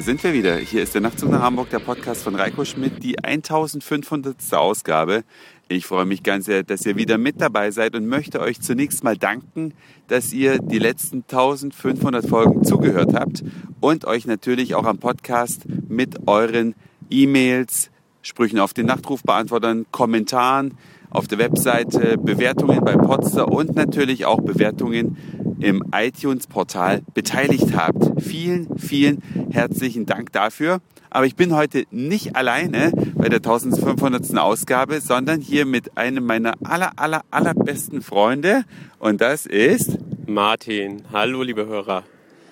Da sind wir wieder. Hier ist der Nachtzug nach Hamburg, der Podcast von Reiko Schmidt, die 1500. Ausgabe. Ich freue mich ganz sehr, dass ihr wieder mit dabei seid und möchte euch zunächst mal danken, dass ihr die letzten 1500 Folgen zugehört habt und euch natürlich auch am Podcast mit euren E-Mails, Sprüchen auf den Nachtrufbeantwortern, Kommentaren auf der Webseite, Bewertungen bei Podster und natürlich auch Bewertungen im iTunes-Portal beteiligt habt. Vielen, vielen herzlichen Dank dafür. Aber ich bin heute nicht alleine bei der 1500. Ausgabe, sondern hier mit einem meiner aller, aller, allerbesten Freunde. Und das ist Martin. Hallo, liebe Hörer.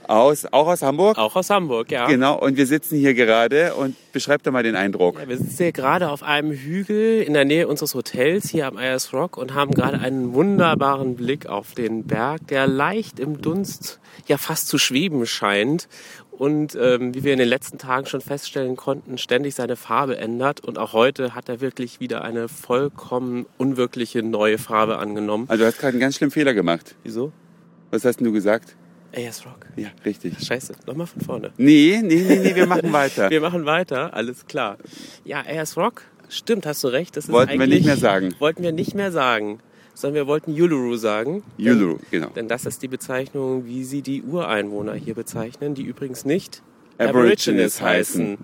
Aus, auch aus Hamburg? Auch aus Hamburg, ja. Genau, und wir sitzen hier gerade und beschreibt doch mal den Eindruck. Ja, wir sitzen hier gerade auf einem Hügel in der Nähe unseres Hotels hier am Ayers Rock und haben gerade einen wunderbaren Blick auf den Berg, der leicht im Dunst ja fast zu schweben scheint und ähm, wie wir in den letzten Tagen schon feststellen konnten, ständig seine Farbe ändert. Und auch heute hat er wirklich wieder eine vollkommen unwirkliche neue Farbe angenommen. Also du hast gerade einen ganz schlimmen Fehler gemacht. Wieso? Was hast denn du gesagt? AS Rock. Ja, richtig. Scheiße, nochmal von vorne. Nee, nee, nee, nee, wir machen weiter. wir machen weiter, alles klar. Ja, AS Rock, stimmt, hast du recht. Das ist wollten wir nicht mehr sagen. Wollten wir nicht mehr sagen, sondern wir wollten Uluru sagen. Uluru, genau. Denn das ist die Bezeichnung, wie sie die Ureinwohner hier bezeichnen, die übrigens nicht Aborigines, heißen.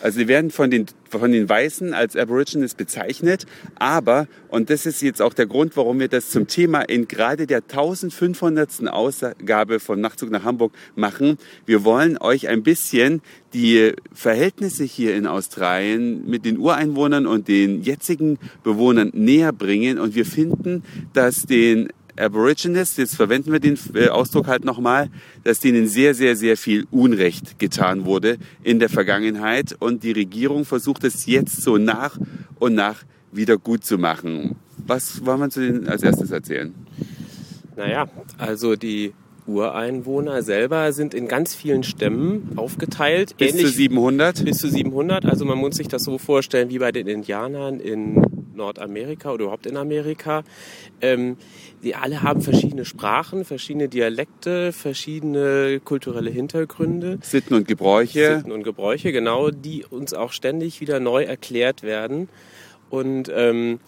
Also sie werden von den, von den Weißen als Aborigines bezeichnet, aber, und das ist jetzt auch der Grund, warum wir das zum Thema in gerade der 1500. Ausgabe von Nachtzug nach Hamburg machen, wir wollen euch ein bisschen die Verhältnisse hier in Australien mit den Ureinwohnern und den jetzigen Bewohnern näher bringen und wir finden, dass den Aborigines, jetzt verwenden wir den äh, Ausdruck halt nochmal, dass denen sehr, sehr, sehr viel Unrecht getan wurde in der Vergangenheit und die Regierung versucht es jetzt so nach und nach wieder gut zu machen. Was wollen wir zu denen als erstes erzählen? Naja, also die Ureinwohner selber sind in ganz vielen Stämmen aufgeteilt. Bis zu 700? Bis zu 700. Also man muss sich das so vorstellen wie bei den Indianern in Nordamerika oder überhaupt in Amerika. Ähm, die alle haben verschiedene Sprachen, verschiedene Dialekte, verschiedene kulturelle Hintergründe. Sitten und Gebräuche. Sitten und Gebräuche, genau, die uns auch ständig wieder neu erklärt werden. Und ähm,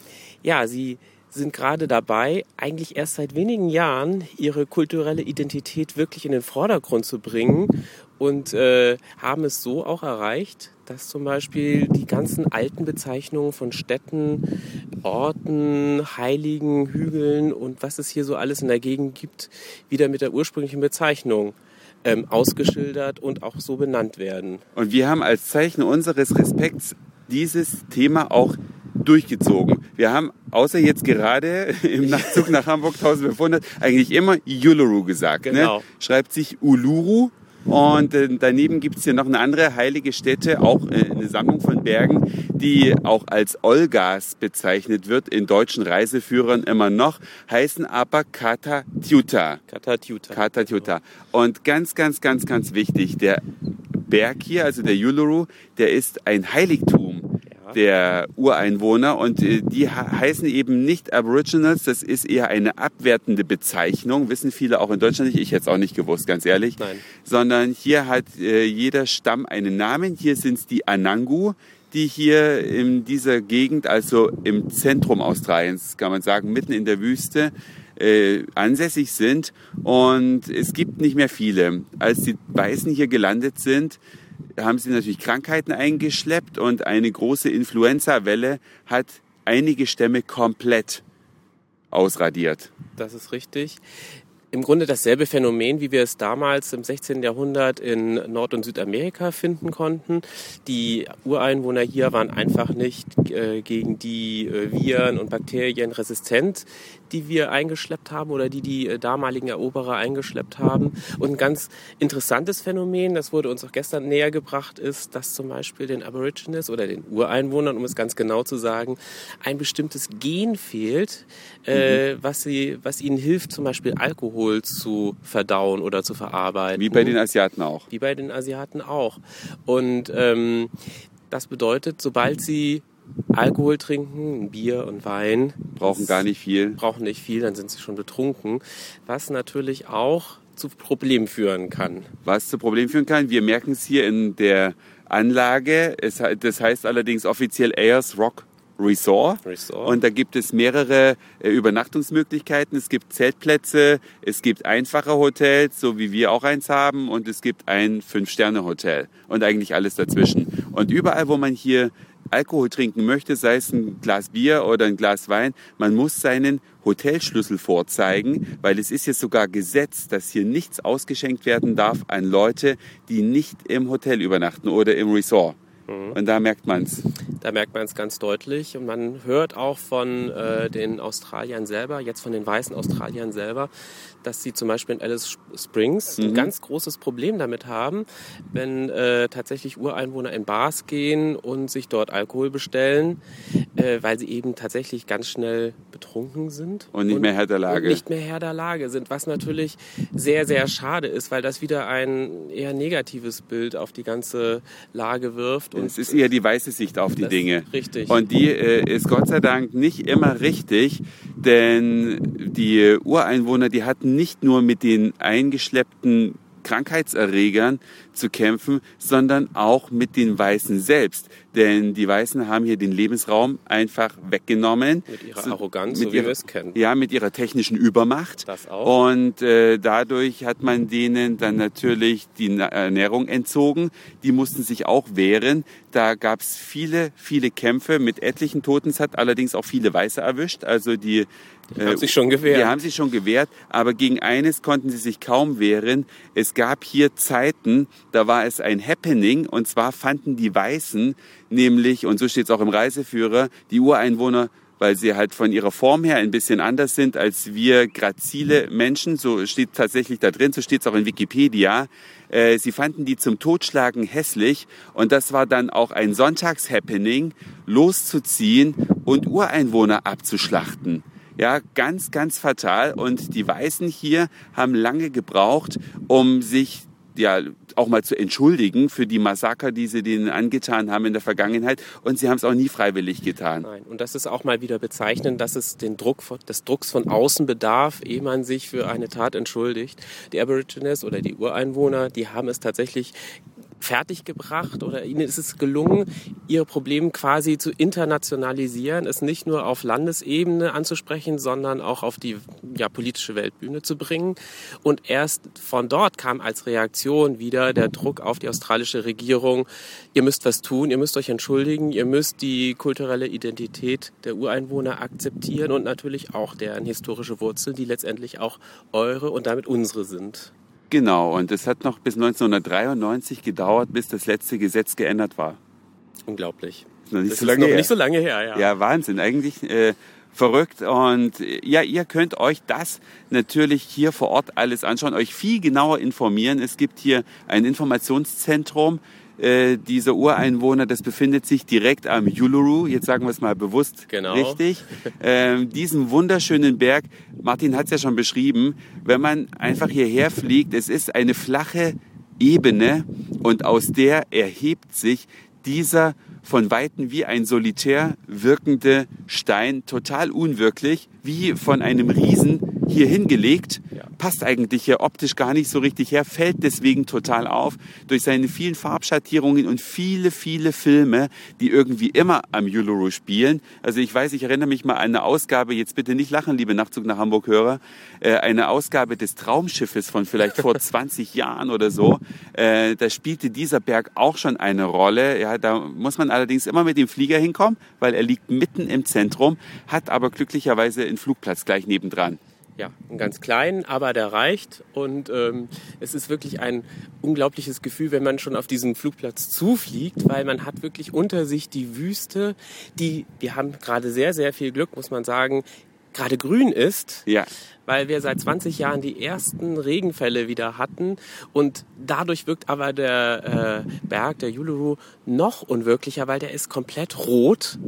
ja, sie sind gerade dabei, eigentlich erst seit wenigen Jahren ihre kulturelle Identität wirklich in den Vordergrund zu bringen und äh, haben es so auch erreicht, dass zum Beispiel die ganzen alten Bezeichnungen von Städten, Orten, Heiligen, Hügeln und was es hier so alles in der Gegend gibt, wieder mit der ursprünglichen Bezeichnung ähm, ausgeschildert und auch so benannt werden. Und wir haben als Zeichen unseres Respekts dieses Thema auch durchgezogen. Wir haben außer jetzt gerade im Nachtzug nach Hamburg 1500 eigentlich immer Uluru gesagt. Ne? Genau. Ne? Schreibt sich Uluru. Und äh, daneben gibt es hier noch eine andere heilige Stätte, auch äh, eine Sammlung von Bergen, die auch als Olgas bezeichnet wird, in deutschen Reiseführern immer noch, heißen aber Katatiuta. Katatiuta. Katatiuta. Und ganz, ganz, ganz, ganz wichtig, der Berg hier, also der Uluru, der ist ein Heiligtum der Ureinwohner und äh, die heißen eben nicht Aboriginals, das ist eher eine abwertende Bezeichnung, wissen viele auch in Deutschland nicht, ich hätte es auch nicht gewusst, ganz ehrlich, Nein. sondern hier hat äh, jeder Stamm einen Namen, hier sind es die Anangu, die hier in dieser Gegend, also im Zentrum Australiens, kann man sagen, mitten in der Wüste, äh, ansässig sind. Und es gibt nicht mehr viele. Als die Weißen hier gelandet sind, haben sie natürlich Krankheiten eingeschleppt und eine große Influenza-Welle hat einige Stämme komplett ausradiert. Das ist richtig im Grunde dasselbe Phänomen, wie wir es damals im 16. Jahrhundert in Nord- und Südamerika finden konnten. Die Ureinwohner hier waren einfach nicht äh, gegen die äh, Viren und Bakterien resistent, die wir eingeschleppt haben oder die die äh, damaligen Eroberer eingeschleppt haben. Und ein ganz interessantes Phänomen, das wurde uns auch gestern näher gebracht, ist, dass zum Beispiel den Aborigines oder den Ureinwohnern, um es ganz genau zu sagen, ein bestimmtes Gen fehlt, äh, mhm. was, sie, was ihnen hilft, zum Beispiel Alkohol zu verdauen oder zu verarbeiten. Wie bei den Asiaten auch. Wie bei den Asiaten auch. Und ähm, das bedeutet, sobald sie Alkohol trinken, Bier und Wein. Brauchen gar nicht viel. Brauchen nicht viel, dann sind sie schon betrunken. Was natürlich auch zu Problemen führen kann. Was zu Problemen führen kann, wir merken es hier in der Anlage. Es, das heißt allerdings offiziell Ayers Rock Resort. Resort. Und da gibt es mehrere äh, Übernachtungsmöglichkeiten. Es gibt Zeltplätze, es gibt einfache Hotels, so wie wir auch eins haben, und es gibt ein Fünf-Sterne-Hotel und eigentlich alles dazwischen. Und überall, wo man hier Alkohol trinken möchte, sei es ein Glas Bier oder ein Glas Wein, man muss seinen Hotelschlüssel vorzeigen, weil es ist jetzt sogar Gesetz, dass hier nichts ausgeschenkt werden darf an Leute, die nicht im Hotel übernachten oder im Resort. Mhm. Und da merkt man es. Da merkt man es ganz deutlich. Und man hört auch von äh, den Australiern selber, jetzt von den weißen Australiern selber, dass sie zum Beispiel in Alice Springs mhm. ein ganz großes Problem damit haben, wenn äh, tatsächlich Ureinwohner in Bars gehen und sich dort Alkohol bestellen, äh, weil sie eben tatsächlich ganz schnell betrunken sind. Und nicht und, mehr Herr der Lage. nicht mehr Herr der Lage sind, was natürlich sehr, sehr schade ist, weil das wieder ein eher negatives Bild auf die ganze Lage wirft. Und es ist eher die weiße Sicht auf die Dinge. Richtig. Und die äh, ist Gott sei Dank nicht immer richtig, denn die Ureinwohner, die hatten nicht nur mit den eingeschleppten Krankheitserregern zu kämpfen, sondern auch mit den Weißen selbst. Denn die Weißen haben hier den Lebensraum einfach weggenommen. Mit ihrer Arroganz, mit so wie ihrer, wir es kennen. Ja, mit ihrer technischen Übermacht. Das auch. Und äh, dadurch hat man denen dann natürlich die Ernährung entzogen. Die mussten sich auch wehren. Da gab es viele, viele Kämpfe mit etlichen Toten. Es hat allerdings auch viele Weiße erwischt. Also die die haben sich schon gewehrt. Die haben sich schon gewehrt, aber gegen eines konnten sie sich kaum wehren. Es gab hier Zeiten, da war es ein Happening und zwar fanden die Weißen nämlich, und so steht es auch im Reiseführer, die Ureinwohner weil sie halt von ihrer Form her ein bisschen anders sind als wir grazile Menschen. So steht tatsächlich da drin, so steht es auch in Wikipedia. Äh, sie fanden die zum Totschlagen hässlich und das war dann auch ein Sonntagshappening, loszuziehen und Ureinwohner abzuschlachten. Ja, ganz, ganz fatal. Und die Weißen hier haben lange gebraucht, um sich ja auch mal zu entschuldigen für die Massaker, die sie denen angetan haben in der Vergangenheit. Und sie haben es auch nie freiwillig getan. Nein. Und das ist auch mal wieder bezeichnend, dass es den Druck des Drucks von außen bedarf, ehe man sich für eine Tat entschuldigt. Die Aborigines oder die Ureinwohner, die haben es tatsächlich fertiggebracht oder ihnen ist es gelungen, ihr Problem quasi zu internationalisieren, es nicht nur auf Landesebene anzusprechen, sondern auch auf die ja, politische Weltbühne zu bringen. Und erst von dort kam als Reaktion wieder der Druck auf die australische Regierung, ihr müsst was tun, ihr müsst euch entschuldigen, ihr müsst die kulturelle Identität der Ureinwohner akzeptieren und natürlich auch deren historische Wurzeln, die letztendlich auch eure und damit unsere sind. Genau, und es hat noch bis 1993 gedauert, bis das letzte Gesetz geändert war. Unglaublich. Ist noch nicht, das so, lange noch her. nicht so lange her. Ja, ja Wahnsinn. Eigentlich äh, verrückt. Und ja, ihr könnt euch das natürlich hier vor Ort alles anschauen, euch viel genauer informieren. Es gibt hier ein Informationszentrum äh, dieser Ureinwohner, das befindet sich direkt am Uluru, jetzt sagen wir es mal bewusst genau. richtig, ähm, diesen wunderschönen Berg, Martin hat es ja schon beschrieben, wenn man einfach hierher fliegt, es ist eine flache Ebene und aus der erhebt sich dieser von Weitem wie ein solitär wirkende Stein, total unwirklich, wie von einem Riesen hier hingelegt. Passt eigentlich hier optisch gar nicht so richtig her, fällt deswegen total auf durch seine vielen Farbschattierungen und viele, viele Filme, die irgendwie immer am Uluru spielen. Also ich weiß, ich erinnere mich mal an eine Ausgabe, jetzt bitte nicht lachen, liebe Nachtzug nach Hamburg-Hörer, äh, eine Ausgabe des Traumschiffes von vielleicht vor 20 Jahren oder so. Äh, da spielte dieser Berg auch schon eine Rolle. Ja, da muss man allerdings immer mit dem Flieger hinkommen, weil er liegt mitten im Zentrum, hat aber glücklicherweise einen Flugplatz gleich nebendran ja, einen ganz kleinen, aber der reicht. Und ähm, es ist wirklich ein unglaubliches Gefühl, wenn man schon auf diesen Flugplatz zufliegt, weil man hat wirklich unter sich die Wüste, die, wir haben gerade sehr, sehr viel Glück, muss man sagen, gerade grün ist. Ja weil wir seit 20 Jahren die ersten Regenfälle wieder hatten und dadurch wirkt aber der äh, Berg, der Uluru, noch unwirklicher, weil der ist komplett rot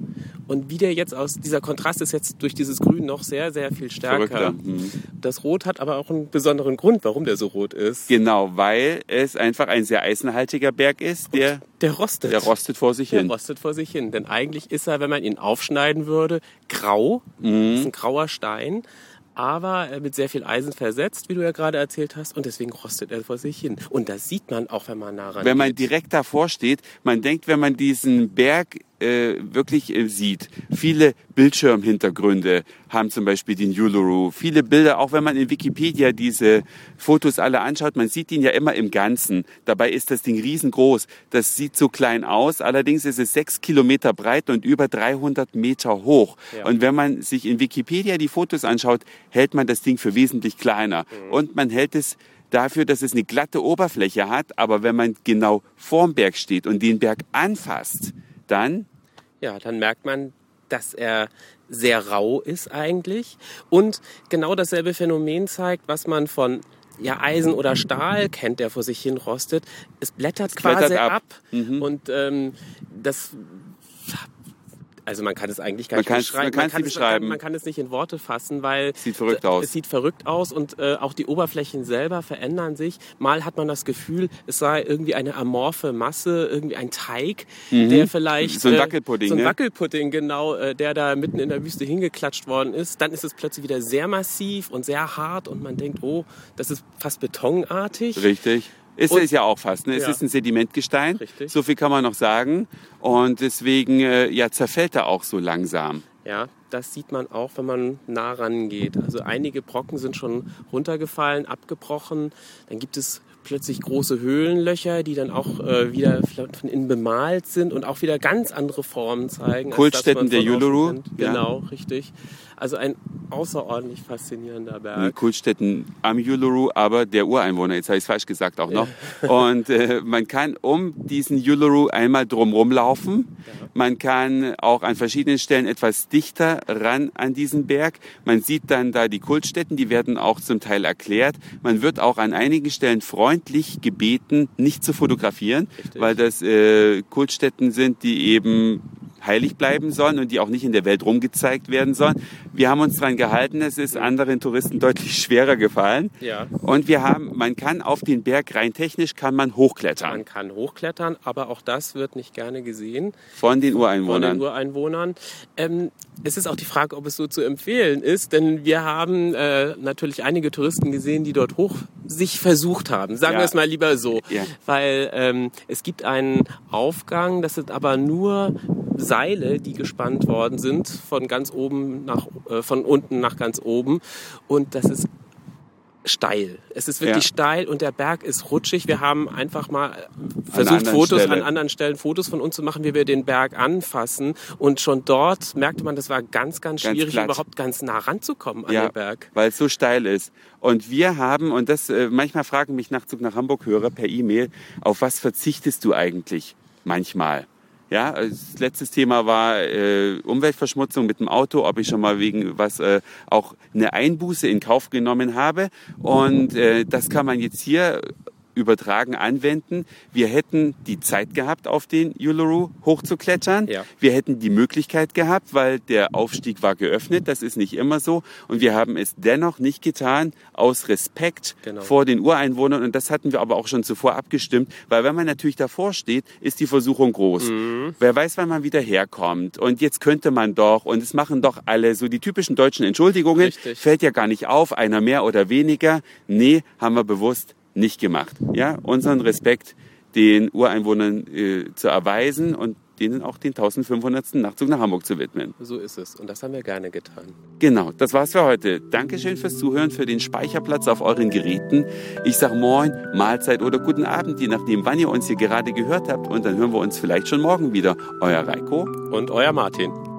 und wie der jetzt aus, dieser Kontrast ist jetzt durch dieses Grün noch sehr, sehr viel stärker. Mhm. Das Rot hat aber auch einen besonderen Grund, warum der so rot ist. Genau, weil es einfach ein sehr eisenhaltiger Berg ist, der, der rostet. Der rostet vor sich der hin. Der rostet vor sich hin. Denn eigentlich ist er, wenn man ihn aufschneiden würde, grau. Mhm. Das ist ein grauer Stein aber mit sehr viel Eisen versetzt, wie du ja gerade erzählt hast, und deswegen rostet er vor sich hin. Und das sieht man auch, wenn man nah ran Wenn man direkt davor steht, man denkt, wenn man diesen Berg äh, wirklich äh, sieht. Viele Bildschirmhintergründe haben zum Beispiel den Uluru. Viele Bilder, auch wenn man in Wikipedia diese Fotos alle anschaut, man sieht ihn ja immer im Ganzen. Dabei ist das Ding riesengroß. Das sieht so klein aus. Allerdings ist es sechs Kilometer breit und über 300 Meter hoch. Ja. Und wenn man sich in Wikipedia die Fotos anschaut, hält man das Ding für wesentlich kleiner. Mhm. Und man hält es dafür, dass es eine glatte Oberfläche hat. Aber wenn man genau vorm Berg steht und den Berg anfasst, dann ja, dann merkt man, dass er sehr rau ist eigentlich und genau dasselbe Phänomen zeigt, was man von ja, Eisen oder Stahl kennt, der vor sich hin rostet. Es blättert es quasi blättert ab, ab. Mhm. und ähm, das also man kann es eigentlich gar man nicht beschreiben. Man, man, kann es, beschreiben. Man, kann, es nicht in Worte fassen, weil sieht verrückt aus. es sieht verrückt aus und äh, auch die Oberflächen selber verändern sich. Mal hat man das Gefühl, es sei irgendwie eine amorphe Masse, irgendwie ein Teig, mhm. der vielleicht so ein äh, Wackelpudding, äh, so ein ne? Wackelpudding genau, äh, der da mitten in der Wüste hingeklatscht worden ist. Dann ist es plötzlich wieder sehr massiv und sehr hart und man denkt, oh, das ist fast betonartig. Richtig. Ist es ja auch fast. Ne? Es ja. ist ein Sedimentgestein. Richtig. So viel kann man noch sagen. Und deswegen äh, ja, zerfällt er auch so langsam. Ja, das sieht man auch, wenn man nah rangeht. Also einige Brocken sind schon runtergefallen, abgebrochen. Dann gibt es plötzlich große Höhlenlöcher, die dann auch äh, wieder von innen bemalt sind und auch wieder ganz andere Formen zeigen. Kultstätten der Uluru. Genau, richtig. Also ein außerordentlich faszinierender Berg. Kultstätten am Uluru, aber der Ureinwohner, jetzt habe ich es falsch gesagt auch noch. Ja. Und äh, man kann um diesen Uluru einmal drumherum laufen. Ja. Man kann auch an verschiedenen Stellen etwas dichter ran an diesen Berg. Man sieht dann da die Kultstätten, die werden auch zum Teil erklärt. Man wird auch an einigen Stellen freundlich gebeten, nicht zu fotografieren, Richtig. weil das äh, Kultstätten sind, die eben heilig bleiben sollen und die auch nicht in der Welt rumgezeigt werden sollen. Wir haben uns daran gehalten, es ist anderen Touristen deutlich schwerer gefallen. Ja. Und wir haben, man kann auf den Berg rein technisch kann man hochklettern. Man kann hochklettern, aber auch das wird nicht gerne gesehen. Von den Ureinwohnern. Von den Ureinwohnern. Ähm, es ist auch die Frage, ob es so zu empfehlen ist, denn wir haben äh, natürlich einige Touristen gesehen, die dort hoch sich versucht haben. Sagen ja. wir es mal lieber so. Ja. Weil ähm, es gibt einen Aufgang, das sind aber nur Seile, die gespannt worden sind, von ganz oben nach, äh, von unten nach ganz oben. Und das ist steil. Es ist wirklich ja. steil und der Berg ist rutschig. Wir haben einfach mal versucht, Fotos Stelle. an anderen Stellen Fotos von uns zu machen, wie wir den Berg anfassen. Und schon dort merkte man, das war ganz, ganz schwierig, ganz überhaupt ganz nah ranzukommen an ja, den Berg. Weil es so steil ist. Und wir haben, und das äh, manchmal fragen mich Nachtzug nach Hamburg Hörer per E-Mail, auf was verzichtest du eigentlich manchmal? Ja, das letzte Thema war äh, Umweltverschmutzung mit dem Auto, ob ich schon mal wegen was äh, auch eine Einbuße in Kauf genommen habe. Und äh, das kann man jetzt hier übertragen anwenden. Wir hätten die Zeit gehabt, auf den Uluru hochzuklettern. Ja. Wir hätten die Möglichkeit gehabt, weil der Aufstieg war geöffnet. Das ist nicht immer so. Und wir haben es dennoch nicht getan, aus Respekt genau. vor den Ureinwohnern. Und das hatten wir aber auch schon zuvor abgestimmt, weil wenn man natürlich davor steht, ist die Versuchung groß. Mhm. Wer weiß, wann man wieder herkommt. Und jetzt könnte man doch, und es machen doch alle so die typischen deutschen Entschuldigungen, Richtig. fällt ja gar nicht auf, einer mehr oder weniger. Nee, haben wir bewusst nicht gemacht. Ja, unseren Respekt den Ureinwohnern äh, zu erweisen und denen auch den 1500. Nachtzug nach Hamburg zu widmen. So ist es. Und das haben wir gerne getan. Genau, das war's für heute. Dankeschön fürs Zuhören, für den Speicherplatz auf euren Geräten. Ich sag Moin, Mahlzeit oder guten Abend, je nachdem, wann ihr uns hier gerade gehört habt. Und dann hören wir uns vielleicht schon morgen wieder. Euer Reiko und euer Martin.